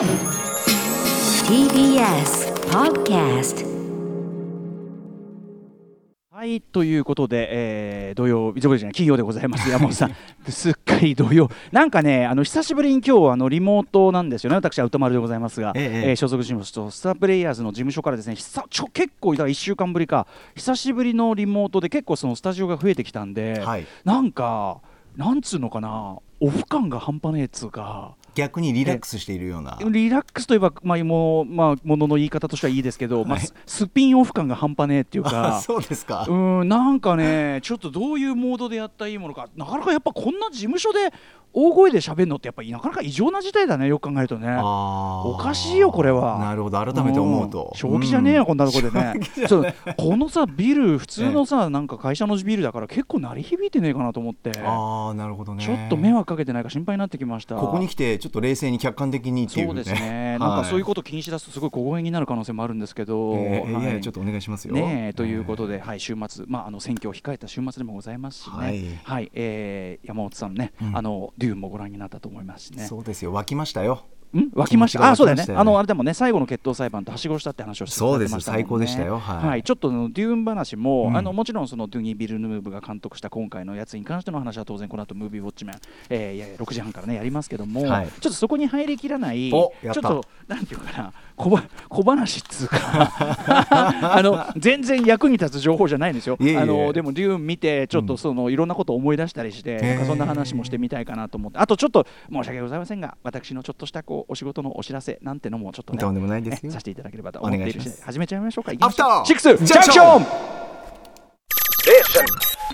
TBS Podcast はいということで、えー、土曜日、じゃない金曜でございます、山本さん、すっかり土曜、なんかね、あの久しぶりに今日あのリモートなんですよね、私は歌丸でございますが、えええー所属事務所、スタープレイヤーズの事務所からですね、久ちょ結構、だから1週間ぶりか、久しぶりのリモートで、結構そのスタジオが増えてきたんで、はい。なんか、なんつうのかな、オフ感が半端ねえっつうか。逆にリラックスしているような。リラックスといえば、まあ、もう、まあ、ものの言い方としてはいい。ですけど、まあ、はいススピンオフ感が半端ねえっていうあか。そうですか。うんなんかねちょっとどういうモードでやったらいいものか。なかなかやっぱこんな事務所で大声で喋るのってやっぱりなかなか異常な事態だねよく考えるとね。おおかしいよこれは。なるほど。改めて思うと。ん正気じゃねえよ、うん。こんなとこでね。そうこのさビル普通のさ、なんか会社のビルだから結構鳴り響いてねえかなと思って。ああなるほどね。ちょっと迷惑かけてないか心配になってきました。ここに来てちょっと冷静に客観的にっていうそうですね、はい。なんかそういうこと気にしだすとすごい小声になる可能性もあるんですけど、えーはい。いやちょっとお願いしますよ。ねえということで、はい、週末、まあ、あの選挙を控えた週末でもございますしね、ははいい。えー山本さんね、うん。あのデューンもご覧になったと思いますしね。そうですよ。沸きましたよん？湧きました？あそうだよね。あのあれでもね最後の決闘裁判とはしごしたって話をしてそうです。最高でしたよ。はい。ちょっとあのデューン話も、うん。あのもちろんそのドゥニー・ビルヌーブが監督した今回のやつに関しての話は当然この後ムービーウォッチメン、えー、いやいや6時半からねやりますけども、はい。ちょっとそこに入りきらないちょっとなんていうかな小ば小話っつうか。あの全然役に立つ情報じゃないんですよ。いえいえあのでもデューン見てちょっとその、いろんなことを思い出したりして、なんかそんな話もしてみたいかなと思って。あとちょっと申し訳ございませんが私のちょっとしたこうお仕事のお知らせなんてのもちょっとねとんでもないですよ。ねさせていただければと思っているお願いしますし始めちゃいましょうかアフターシックスジジャンクシャンクション。ョン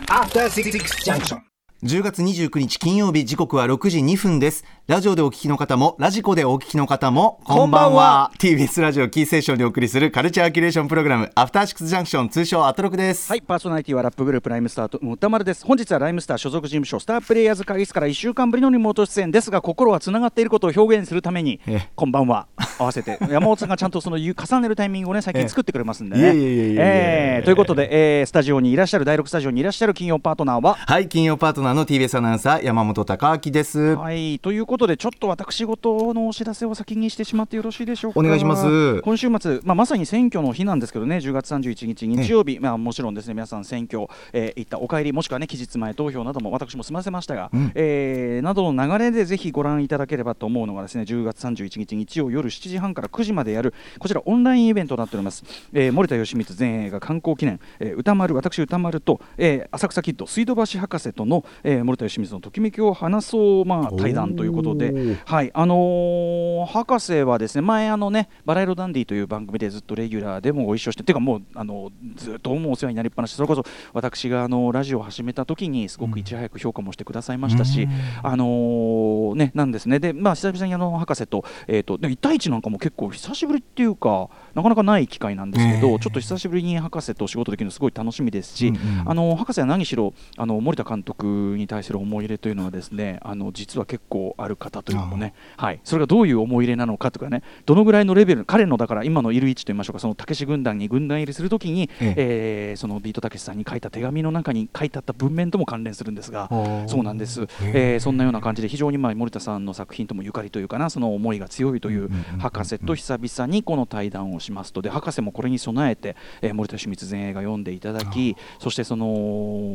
After Six Junction. 10月29日金曜日時刻は6時2分です。ラジオでお聞きの方もラジコでお聞きの方もこんばんは。TBS ラジオキーステーションにお送りするカルチャーキュレーションプログラムアフターシックスジャンクション通称アトロクです。はい、パーソナリティはラップグループライムスター宇多丸です。本日はライムスター所属事務所スタープレイヤーズ会議室から1週間ぶりのリモート出演ですが、心はつながっていることを表現するためにええ、こんばんは、合わせて、山本さんがちゃんとその重ねるタイミングをね、最近作ってくれますんでね。いえということで、えースタジオにいらっしゃる、第6スタジオにいらっしゃる金曜パートナーは、はい金曜パートナーの TBS アナウンサー山本貴明です。はい、ということで、ちょっと私事のお知らせを先にしてしまってよろしいでしょうか。お願いします。今週末、まあ、まさに選挙の日なんですけどね、10月31日日曜日、まあ、もちろんですね、皆さん選挙、えー、行ったお帰り、もしくはね、期日前投票なども私も済ませましたが、うん。えーなどの流れでぜひご覧いただければと思うのがですね、10月31日日曜夜7時半から9時までやる、こちらオンラインイベントとなっております。えー森田義満前映画観光記念、えー歌丸、私歌丸と、えー浅草キッド、水道橋博士との、えー森田義満のときめきを話そう、まあ、対談ということで。はい、あのー博士はですね前あのねバラ色ダンディという番組でずっとレギュラーでもご一緒してていうかもうあのずっともうお世話になりっぱなしそれこそ私があのラジオを始めた時にすごくいち早く評価もしてくださいましたし、あのーねなんですね。でまあ久々にあの博士とえっ、とで1対1なんかも結構久しぶりっていうかなかなかない機会なんですけど、ええ。ちょっと久しぶりに博士と仕事できるのすごい楽しみですし、うんうん。あの博士は何しろあの森田監督に対する思い入れというのはですねあの実は結構ある方というのもね、はい、それがどういう思い入れなのかとかねどのぐらいのレベル彼のだから今のいる位置といいましょうかそのたけし軍団に軍団入りするときに、ええ。ーそのビートたけしさんに書いた手紙の中に書いてあった文面とも関連するんですがそうなんです、へーえーそんなような感じで非常にまあ森田さんの作品ともゆかりというかなその思いが強いという博士と久々にこの対談をしますと。で博士もこれに備えて、えー森田義満前映画読んでいただきそしてその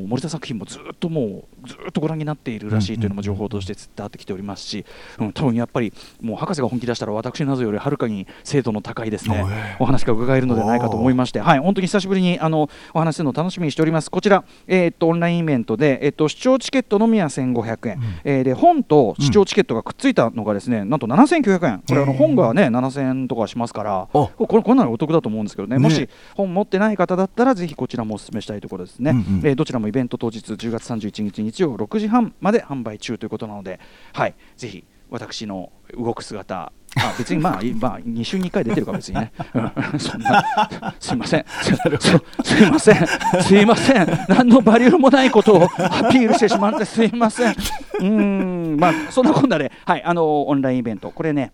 森田作品もずっともうずっとご覧になっているらしいというのも情報として伝わってきておりますし、うん、多分やっぱりもう博士が本気出したら私などよりはるかに精度の高いですねお話が伺えるのではないかと思いまして、はい、本当に久しぶりにあのお話しするのを楽しみにしております。こちら、えーっとオンラインイベントで、えーっと視聴チケットのみは1500円、えーで本と視聴チケットがくっついたのがですね、なんと7900円。これあの本がね7000円とかしますから、おこれこれならお得だと思うんですけどね。ね。もし本持ってない方だったらぜひこちらもお勧めしたいところですね。うんうんえーどちらもイベント当日10月31日日曜6時半まで販売中ということなので、はい、ぜひ私の動く姿あ別にまあ、いまあ、2週に1回出てるから別にね、うん。そんな、すいません、すすいません、すいません、何のバリューもないことをアピールしてしまってすいません、うーん、まあ、そんなこんなで、はい、あのオンラインイベント、これね、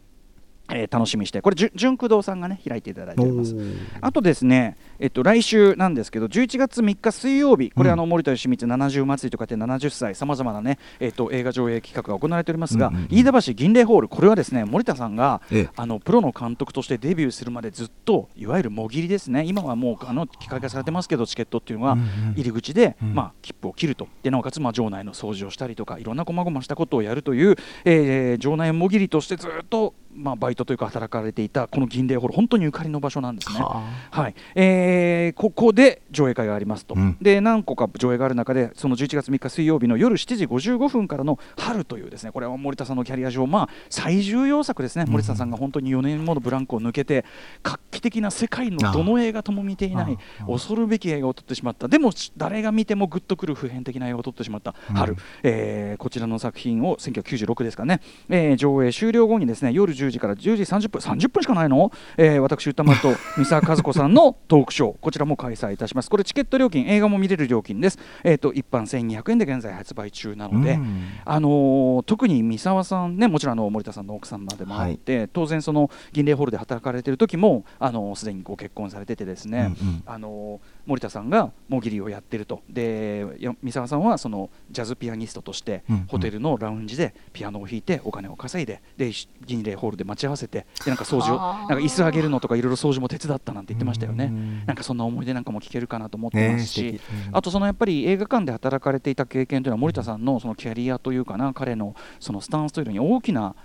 えー楽しみにしてこれ純駆動さんがね開いていただいております。あとですね、えっと、来週なんですけど、11月3日水曜日、これ、うんあの森田義満70祭りとかって70歳、さまざまなね、えっと、映画上映企画が行われておりますが、うんうんうん。飯田橋銀霊ホール、これはですね、森田さんが、ええ。あのプロの監督としてデビューするまでずっと、いわゆるもぎりですね、今はもうあの機械化されてますけど、チケットっていうのは、うんうん。入り口で、うん。まあ、切符を切ると、でなおかつ、まあ、場内の掃除をしたりとか、いろんな細々したことをやるという、えー場内もぎりとしてずっと、まあ、バイトというか、働かれていた、この銀霊ホール、本当にゆかりの場所なんですね。ははい。えーここで上映会がありますと、うん。で何個か上映がある中で、その11月3日水曜日の夜7時55分からの春という、ですねこれは森田さんのキャリア上、まあ、最重要作ですね、森田さんが本当に4年ものブランクを抜けて、画期的な世界のどの映画とも見ていない、恐るべき映画を撮ってしまった、でも誰が見てもグッとくる普遍的な映画を撮ってしまった春、うん。えーこちらの作品を1996ですかね、えー上映終了後にですね夜10時から10時30分、30分しかないの、えー私、歌丸と 三沢和子さんのトークショー、こちらも開催いたします。これ、チケット料金、映画も見れる料金です。えー、と一般1200円で現在発売中なので、うん。あのー特に三沢さんね、もちろんあの森田さんの奥様でもあって、当然、その銀霊ホールで働かれている時も、あのーすでにご結婚されててですね、うんうん。あのー森田さんがもぎりをやってると、でや三沢さんはそのジャズピアニストとしてホテルのラウンジでピアノを弾いて、お金を稼いで、でし銀霊ホールで待ち合わせて、でなんか掃除を、なんか椅子上げるのとか、いろいろ掃除も手伝ったなんて言ってましたよね。うん。なんかそんな思い出なんかも聞けるかなと思ってますし、あとそのやっぱり映画館で働かれていた経験というのは森田さんのそのキャリアというかな彼のそのスタンスというのに大きな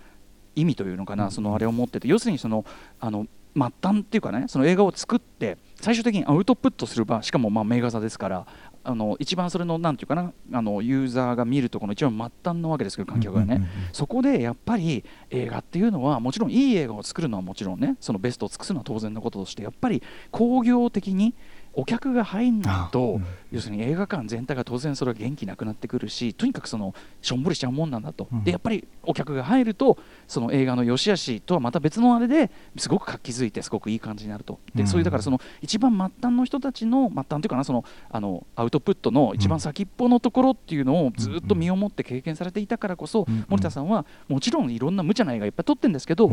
意味というのかな、そのあれを持ってて要するにそのあの末端っていうかねその映画を作って最終的にアウトプットする場しかもまあ名画座ですからあの一番それのなんていうかなあのユーザーが見るところの一番末端のわけですけど観客がね、そこでやっぱり映画っていうのはもちろんいい映画を作るのはもちろんねそのベストを尽くすのは当然のこととしてやっぱり興行的にお客が入んないあと、うん要するに映画館全体が当然それは元気なくなってくるしとにかくそのしょんぼりしちゃうもんなんだと、うん。でやっぱりお客が入るとその映画の良し悪しとはまた別のあれですごく活気づいてすごくいい感じになると。で、うん。そういうだからその一番末端の人たちの末端というかなそのあのアウトプットの一番先っぽのところっていうのをずっと身をもって経験されていたからこそ、うん。森田さんはもちろんいろんな無茶な映画いっぱい撮ってるんですけど、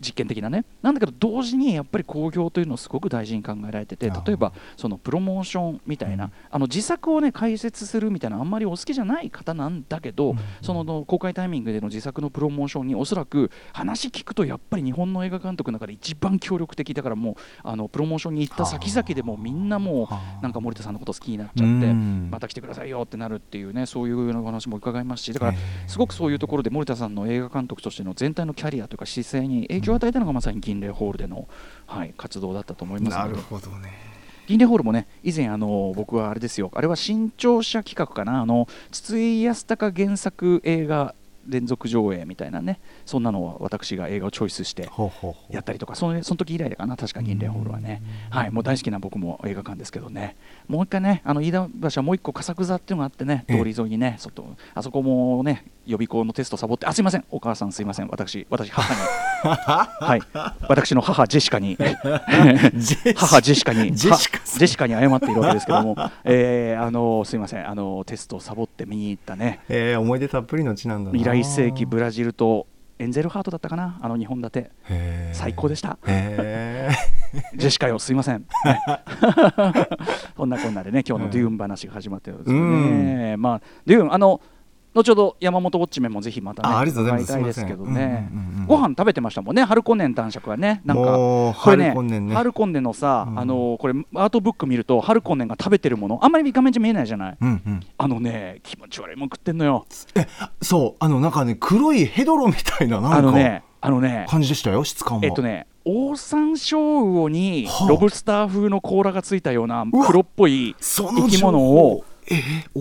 実験的なね。なんだけど同時にやっぱり興行というのをすごく大事に考えられてて例えばそのプロモーションみたいな、うんあの自作をね解説するみたいなあんまりお好きじゃない方なんだけど、うん。その公開タイミングでの自作のプロモーションにおそらく話聞くとやっぱり日本の映画監督の中で一番協力的だからもうあのプロモーションに行った先々でもうみんなもはあ。うなんか森田さんのこと好きになっちゃってうん。また来てくださいよってなるっていうねそういうお話も伺いますしだからすごくそういうところで森田さんの映画監督としての全体のキャリアとか姿勢に影響を与えたのがまさに銀霊ホールでの、はい、活動だったと思いますなるほどね銀霊ホールもね以前あの僕はあれですよ。あれは新潮社企画かな。あの筒井康隆原作映画連続上映みたいなね。そんなのを私が映画をチョイスしてやったりとか。そのその時以来かな確か銀霊ホールはね。はい。もう大好きな僕も映画館ですけどね。もう一回ねあの飯田橋はもう一個笠座っていうのがあってねええ。通り沿いにね外あそこもね予備校のテストサボってあすいません。お母さんすいません。私私母に。はい。私の母ジェシカに。母ジェシカに。ジェシカジェシカに謝っているわけですけども。えーあのすいません。あのテストサボって見に行ったね。えー、思い出たっぷりの地なんだな。未来世紀ブラジルとエンゼルハートだったかな？あの2本立て。最高でした。へ ジェシカよ、すいません。ね。そんなこんなでね、今日のデューン話が始まってるんですよね。まあ、デューン、あの、後ほど山本ウォッチメンもぜひまたね、あありがとうございまいたいですけどね。ご飯食べてましたもんね、春コンネン男爵はね。なんか、これね春コンネンね。春コンネンのさ、うん。あの、これアートブック見ると、春コンネンが食べてるもの、あんまり画面じゃ見えない。じゃない。あのね、気持ち悪いもん食ってんのよ。そうあのなんかね黒いヘドロみたいななんかあのね、あのね、感じでしたよ質感もえっとね、オオサンショウウオにはあ。ロブスター風の甲羅がついたような黒っぽい生き物を情報。えー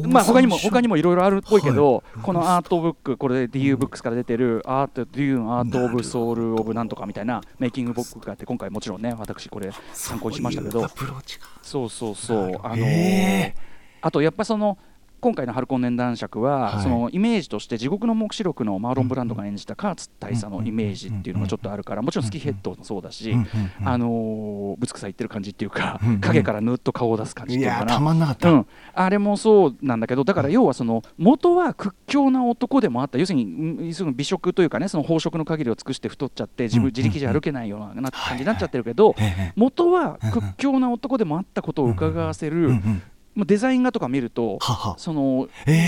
まあ他にも他にももいろいろあるっぽいけど、はい。このアートブックこれで DU ブックスから出てるアートデューンアートオブソウルオブなんとかみたいなメイキングブックがあって今回もちろんね私これ参考にしましたけど。そうそうそうそう。あのあとやっぱその今回の「ハルコン年男爵は」はい。そのイメージとして地獄の黙示録のマーロン・ブランドが演じたカーツ大佐のイメージっていうのがちょっとあるからもちろんスキンヘッドもそうだし、あのーぶつくさ言ってる感じっていうか、影からぬっと顔を出す感じっていうのかな。たまんなかった、うん、あれもそうなんだけどだから要はその元は屈強な男でもあった要するにうんその美食というかねその飽食の限りを尽くして太っちゃって自うん分自力じゃ歩けないようなな感じになっちゃってるけどええ。元は屈強な男でもあったことを伺わせるデザイン画とか見ると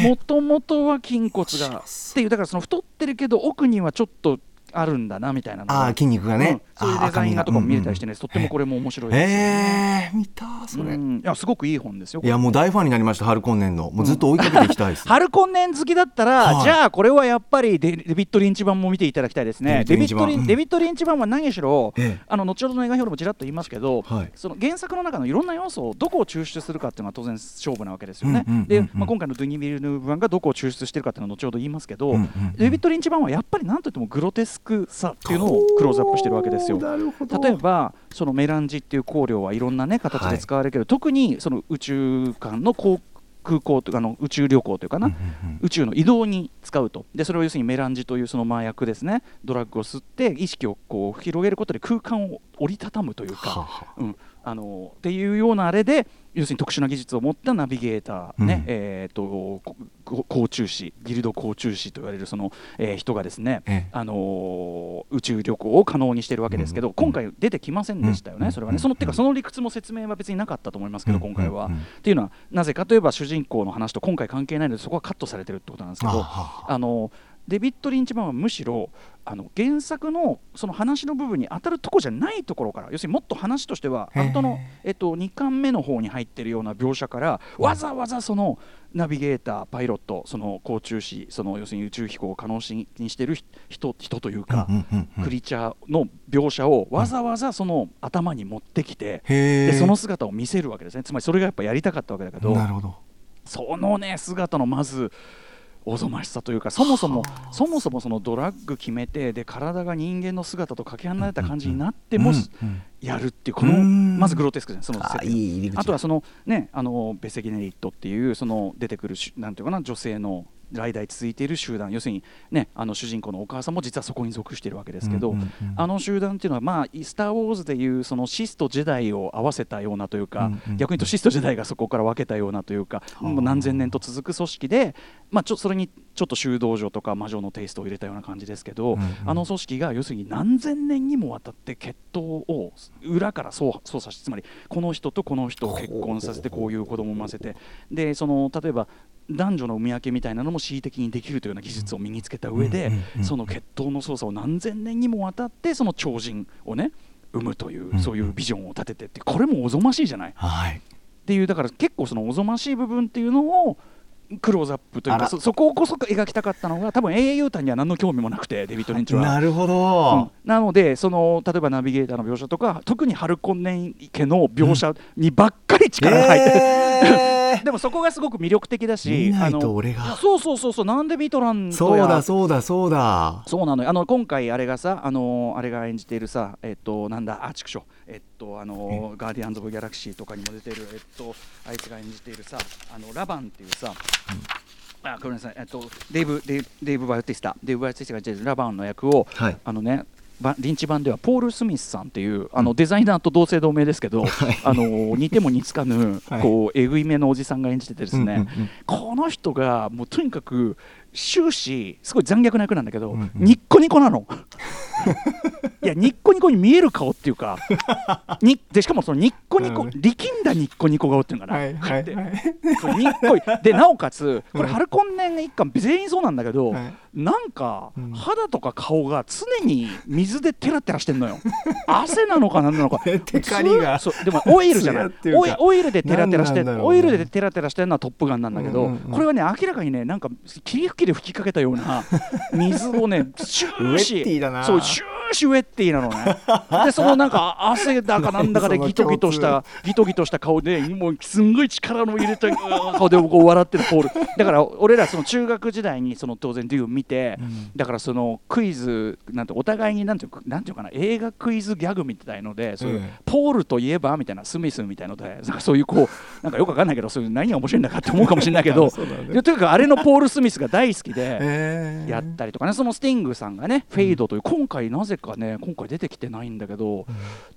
もともとは筋骨がっていうだからその太ってるけど奥にはちょっとあるんだなみたいなああ筋肉がね、うん。そういうデザイン画とかも見れたりしてね、ねとってもこれも面白いです。ええー、見たそれ、うん。いやすごくいい本ですよいやもう大ファンになりましたハルコンネンのもうずっと追いかけていきたいです、ハルコンネン好きだったら、はい。じゃあこれはやっぱりデデビッド・リンチ版も見ていただきたいですね。デデビッド・リンデビッドリンチ版は何しろ、ええ。あの後ほどの映画表でもちらっと言いますけど、はい。その原作の中のいろんな要素をどこを抽出するかっていうのが当然勝負なわけですよね。で、まあ、今回のドゥニ・ビルヌーブ版がどこを抽出してるかっていうのは後ほど言いますけど、デビッド・リンチ版はやっぱり何といってもグロテスクさっていうのをクローズアップしてるわけですよ。例えばそのメランジっていう香料はいろんなね形で使われる。けど、特にその宇宙間の航空港というかあの宇宙旅行というかな、うんうんうん。宇宙の移動に使うと。でそれを要するにメランジというその麻薬ですね。ドラッグを吸って意識をこう広げることで空間を折りたたむというか、ははうん、あのっていうようなあれで要するに特殊な技術を持ったナビゲーター、ねうん。えー、と甲虫師ギルド甲虫師と言われるその、えー人がですね、ええ。あのー宇宙旅行を可能にしているわけですけど、うん。今回出てきませんでしたよね、うん。それはね、そのてかその理屈も説明は別になかったと思いますけど、うん。今回は。っていうのはなぜかといえば主人公の話と今回関係ないのでそこはカットされてるってことなんですけどあはあのデビッド・リンチマンはむしろあの原作のその話の部分に当たるとこじゃないところから要するにもっと話としてはへー。本当の、えっと、2巻目の方に入ってるような描写からわざわざそのナビゲーターパイロットその甲虫師その要するに宇宙飛行を可能にしている人人というか、クリーチャーの描写をわざわざその頭に持ってきて、でその姿を見せるわけですね。つまりそれがやっぱやりたかったわけだけど。そのね姿のまずおぞましさというかそもそもそもそもそのドラッグ決めてで体が人間の姿とかけ離れた感じになっても、やるっていうこのうん。まずグロテスクじゃんそのあ設定あとはそのねあのベセギネリットっていうその出てくるしなんていうかな女性の代々続いている集団。要するにねあの主人公のお母さんも実はそこに属しているわけですけど、あの集団っていうのはまあ「スター・ウォーズ」でいうそのシスとジェダイを合わせたようなというか、逆に言うとシスとジェダイがそこから分けたようなというか、はあ。もう何千年と続く組織で、まあ、ちょそれにちょっと修道女とか魔女のテイストを入れたような感じですけど、うんうん。あの組織が要するに何千年にもわたって血統を裏から操操作してつまりこの人とこの人を結婚させてこういう子供を産ませてでその例えば男女の産み分けみたいなのも恣意的にできるというような技術を身につけた上で、その血統の操作を何千年にもわたってその超人をね生むという、うんそういうビジョンを立ててってこれもおぞましいじゃない。っはい。ていうだから結構そのおぞましい部分っていうのをクローズアップというあから。そそこをこそ描きたかったのが多分 AA ユータには何の興味もなくてデビッド・リンチは。なるほうん。ど、なのでその例えばナビゲーターの描写とか特にハルコンネン家の描写にばっかり力が入ってる、えー。でもそこがすごく魅力的だし見ないとあのそうそうそうそうなんでビトランとそうやだそうだそうだ。そうなのよ。あの今回あれがさあのあれが演じているさえっとなんだあちくしょえっとあのガーディアンズ・オブ・ギャラクシーとかにも出てるえっとあいつが演じているさあのラバンっていうさ、あごめんなさいえっとデイブデイブデイブ・バイオティスタデイブ・バイオティスタが演じてるラバンの役を、はい。あのねばリンチ版ではポール・スミスさんっていうあのデザイナーと同姓同名ですけど、あの似ても似つかぬ、はい。こうえぐいめのおじさんが演じててですね、うんうんうん。この人がもうとにかく終始すごい残虐な役なんだけど、うんうん。ニッコニコなの。いやニッコニコに見える顔っていうか にでしかもそのニッコニコ、うん。力んだニッコニコ顔っていうのかな、はいはいではいでなおかつこれうん。ハルコンネン一家全員そうなんだけど、はい。なんかうん。肌とか顔が常に水でテラテラしてんのよ。汗なのか何なのか。テカリが。そうでもオイルじゃない。オイルでテラテラしてオイルでテラテラしてるのはトップガンなんだけど、うんうんうん。これはね明らかにねなんか霧吹きで吹きかけたような水をね終ウェッ始ティだなそう終シュウェッティなのね。でそのなんか汗だかなんだかでギトギトした ギトギトした顔でもうすんごい力の入れた顔でこう笑ってるポール。だから俺らその中学時代にその当然デューン見て、だからそのクイズなんてお互いになんていうかなんていうかな映画クイズギャグみたいのでそういう、ええ。ポールといえばみたいなスミスみたいのでなんかそういうこうなんかよくわかんないけどそういう何が面白いんだかって思うかもしれないけど、でとにかくあれのポール・スミスが大好きで。え。ーやったりとかねそのスティングさんがね「フェイド」という今回なぜかね今回出てきてないんだけど、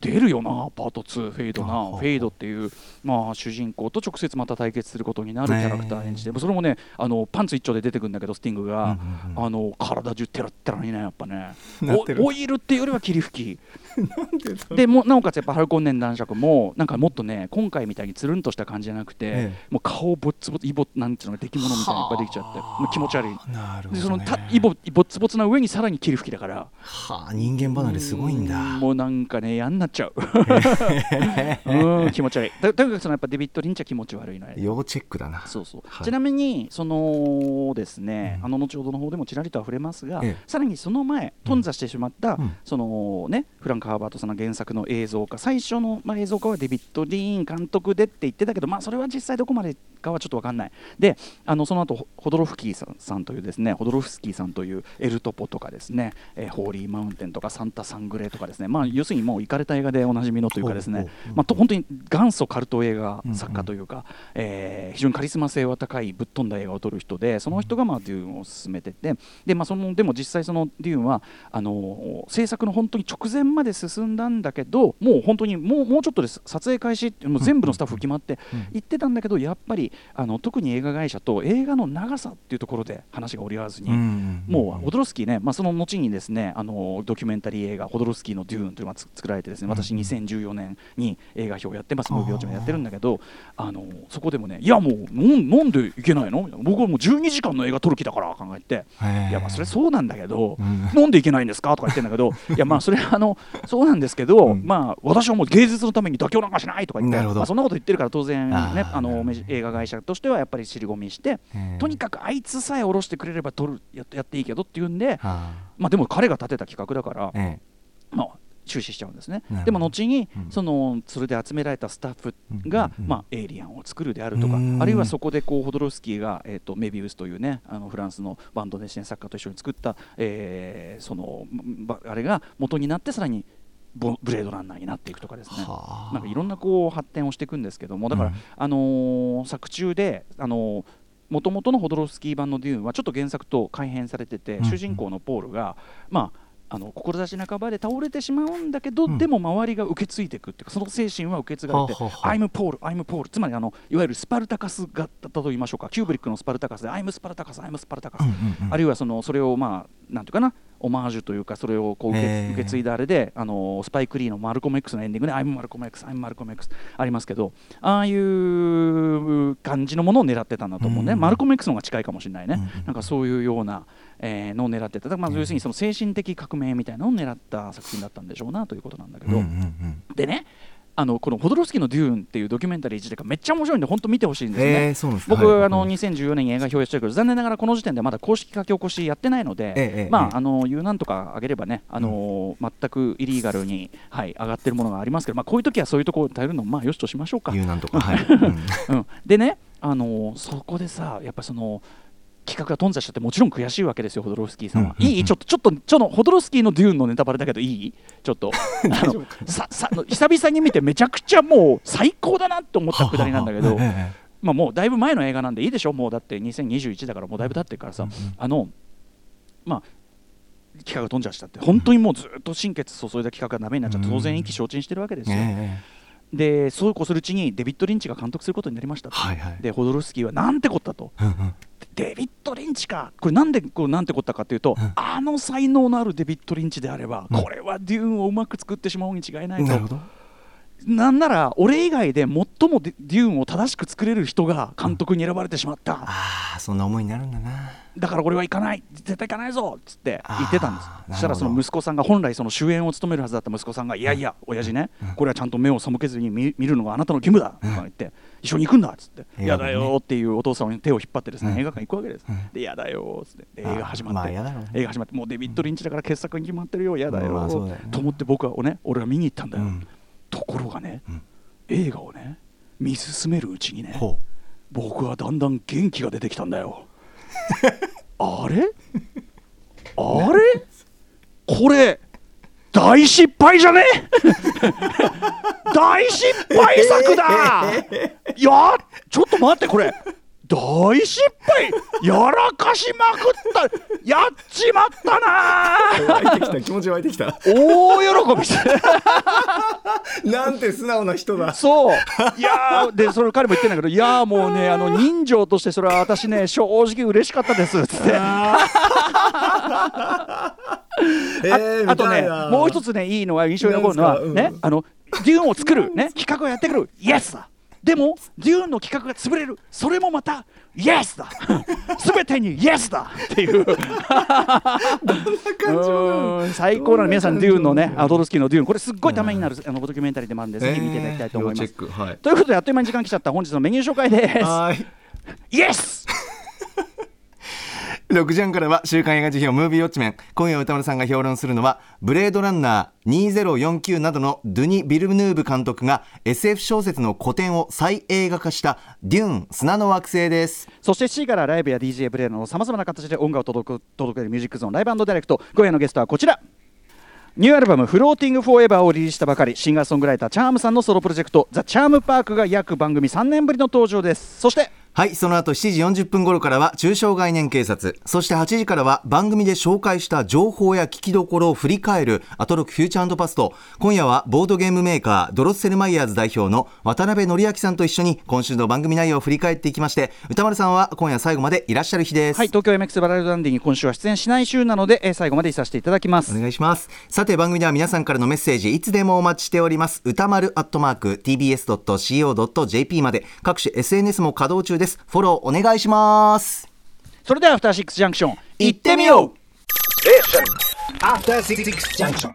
出るよなパート2フェイドなあフェイドっていう、まあ、主人公と直接また対決することになるキャラクター演じて、それもねあのパンツ一丁で出てくるんだけどスティングが、あの体中テラッテラにねやっぱね。オイルっていうよりは霧吹きでもなおかつやっぱハルコンネン男爵もなんかもっとね今回みたいにつるんとした感じじゃなくて、ええ。もう顔ぼっつぼつイボなんていうの出来物みたいにいっぱいできちゃってもう気持ち悪い。なるほど、ね、でそのたイボぼっつぼつな上にさらに霧吹きだから。はあ人間離れすごいんだ。うんもうなんかね嫌になっちゃう。うん気持ち悪い。ととにかくそのやっぱデビッド・リンチは気持ち悪いのよ。要チェックだな。そうそう、はい。ちなみにそのですね、うん。あの後ほどの方でもちらりとは触れますが、ええ。さらにその前頓挫してしまった、うん。そのねフランク・ハーバートさんの原作の映像化。最初の、まあ、映像化はデビッド・リーン監督でって言ってたけどまあそれは実際どこまでかはちょっと分かんない。であのその後ホホドロフキーさんさんというですねホドロフスキーさんというエルトポとかですね、えーホーリーマウンテンとかサンタ・サングレーとかですねまあ要するにもう行かれた映画でおなじみのというかですねまあと本当に元祖カルト映画作家というか、えー非常にカリスマ性は高いぶっ飛んだ映画を撮る人でその人がまあデューンを進めててで,、まあ、そのでも実際そのデューンはあの制作の本当に直前まで進んだんだけどもう本当にもうもうちょっとです。撮影開始ってもう全部のスタッフ決まって行ってたんだけどやっぱりあの特に映画会社と映画の長さっていうところで話が折り合わずに。もうホドロスキーね、まあ、その後にですねあのドキュメンタリー映画「ホドロスキーのデューン」というのがつ作られてですね私2014年に映画表をやってますムービーウォッチもやってるんだけどあのそこでもねいやもうなんでいけないの？僕はもう12時間の映画撮る気だから考えて。いやまあそれそうなんだけど、うん。なんでいけないんですか？とか言ってんだけどいやまあそれはあのそうなんですけど、うん。まあ私はもう芸術のために妥協なんかしないとか言ってまあ、そんなこと言ってるから当然ねあの映画会社としてはやっぱり尻込みしてとにかくあいつさえ下ろしてくれれば撮るややっていいけどっていうんで、はまあ、でも彼が立てた企画だからまあ、終始しちゃうんですね。でも後に、うん。そのそれで集められたスタッフが、まあ、エイリアンを作るであるとかうん。あるいはそこでこうホドロフスキーが、えー、とメビウスというねあのフランスのバンド熱心作家と一緒に作った、えーそのばあれが元になってさらにボブレードランナーになっていくとかですね。はあ。なんかいろんなこう発展をしていくんですけどもだから、うん。あのー作中で、あのもともとのホドロフスキー版の「デューン」はちょっと原作と改編されてて、うん。主人公のポールが、まあ、あの志半ばで倒れてしまうんだけど、うん。でも周りが受け継いでいくっていうかその精神は受け継がれて「はあはあはあ。I'm Paul I'm Paul」つまりあのいわゆるスパルタカス型と言いましょうか。キューブリックのスパルタカスで「I'm スパルタカス I'm スパルタカス」あるいはそのそれをまあなんていうかなオマージュというかそれをこう受け、受け継いだあれであのスパイク・リーのマルコム X のエンディングで「I'm マルコム X I'm マルコム X」ありますけどああいう感じのものを狙ってたんだと思うね、うん。マルコム X の方が近いかもしれないね、うんうん。なんかそういうような、えーのを狙ってた。だまあ要するにその精神的革命みたいなのを狙った作品だったんでしょうなということなんだけど、うんうんうん。でねあのこのホドロフスキーの「デューン」っていうドキュメンタリー自体がめっちゃ面白いんで本当見てほしいんですね。えーです。ね僕、はい。あのうん2014年に映画表やしてるけど残念ながらこの時点でまだ公式書き起こしやってないので、ええええまああの言うなんとかあげればねあの、全くイリーガルに、はい、上がってるものがありますけど、まあ、こういう時はそういうところを頼るのもまあよしとしましょうか。言うなんとか。はい、うん。うん、でねあのそこでさやっぱその企画が頓挫しちゃってもちろん悔しいわけですよホドロフスキーさんは、うんうんうん。いい？ちょっとちょっとちょっとホドロフスキーのデューンのネタバレだけどいい？ちょっとあのささ久々に見てめちゃくちゃもう最高だなって思ったくだりなんだけどええまあもうだいぶ前の映画なんでいいでしょもうだって2021だからもうだいぶ経ってるからさ、あのまあ企画が飛んじゃしたって本当にもうずっと心血注いだ企画がダメになっちゃって当然意気消沈してるわけですよ、えでそうこうするうちにデビッド・リンチが監督することになりましたと、はいはい。でホドロフスキーはなんてこったと。デビッド・リンチか。これなんでこうなんてこったかというと、うん。あの才能のあるデビッド・リンチであれば、うん。これはデューンをうまく作ってしまうに違いないと。なるほどなんなら俺以外で最もデデューンを正しく作れる人が監督に選ばれてしまった、ああそんな思いになるんだな。だから俺は行かない絶対行かないぞっつって言ってたんです。そしたらその息子さんが本来その主演を務めるはずだった息子さんがいやいや親父ねこれはちゃんと目を背けずに見見るのがあなたの義務だとか言って一緒に行くんだっつって。嫌だよっていうお父さんに手を引っ張ってですねうん。映画館行くわけですで嫌だよっつって。で映画始まって。まあね。映画始まって。もうデビッド・リンチだから傑作に決まってるよ嫌だよ。だよね。と思って僕はね俺は見に行ったんだよ。うんところがねん。映画をね見進めるうちにね僕はだんだん元気が出てきたんだよ。あれ？あれ？これ大失敗じゃね？大失敗作だ！い やちょっと待ってこれ大失敗。やらかしまくった。やっちまったな。湧いてきた。気持ち湧いてきた。大喜びですなんて素直な人だ。そう。いやーでそれ彼も言ってんだけどいやーもうねあの人情としてそれは私ね正直嬉しかったです。っつって。えあとねもう一つつねいいのは印象に残るのは、うん。ねあのデューンを作る。ね企画をやってくる。イエスだでもデューンの企画が潰れる。それもまたイエスだ。全てにイエスだ。っていう。最高なの皆さんデューンのねアドルスキーのデューン。これすっごいためになるあのドキュメンタリーでもあるんでぜひ見ていただきたいと思います、はい。ということであっという間に時間来ちゃった。本日のメニュー紹介です。はい。イエス6時半からは週刊映画時評ムービーウォッチメン。今夜宇多丸さんが評論するのはブレードランナー2049などのドゥニ・ビルヌーブ監督が SF 小説の古典を再映画化したデューン砂の惑星です。そして C からライブや DJ ブレードのさまざまな形で音楽を届く届けるミュージックゾーンライブダイレクト。今夜のゲストはこちら。ニューアルバム「フローティング・フォーエバー」をリリースしたばかりシンガーソングライターチャームさんのソロプロジェクト「ザ・チャームパーク」が約番組3年ぶりの登場です。そしてはいその後7時40分頃からは抽象概念警察。そして8時からは番組で紹介した情報や聞きどころを振り返るアトロクフューチャーパスト。今夜はボードゲームメーカードロッセルマイヤーズ代表の渡辺範明さんと一緒に今週の番組内容を振り返っていきまして歌丸さんは今夜最後までいらっしゃる日です、はい東京 MX バラエルダンディに今週は出演しない週なので、えー最後までいさせていただきます。お願いします。さて番組では皆さんからのメッセージいつでもお待ちしております。歌丸アットマーク tbs.co.jp まで。各種 SNS も稼働中です。フォローお願いします。それではアフターシックスジャンクション行ってみよう。After Six Junction.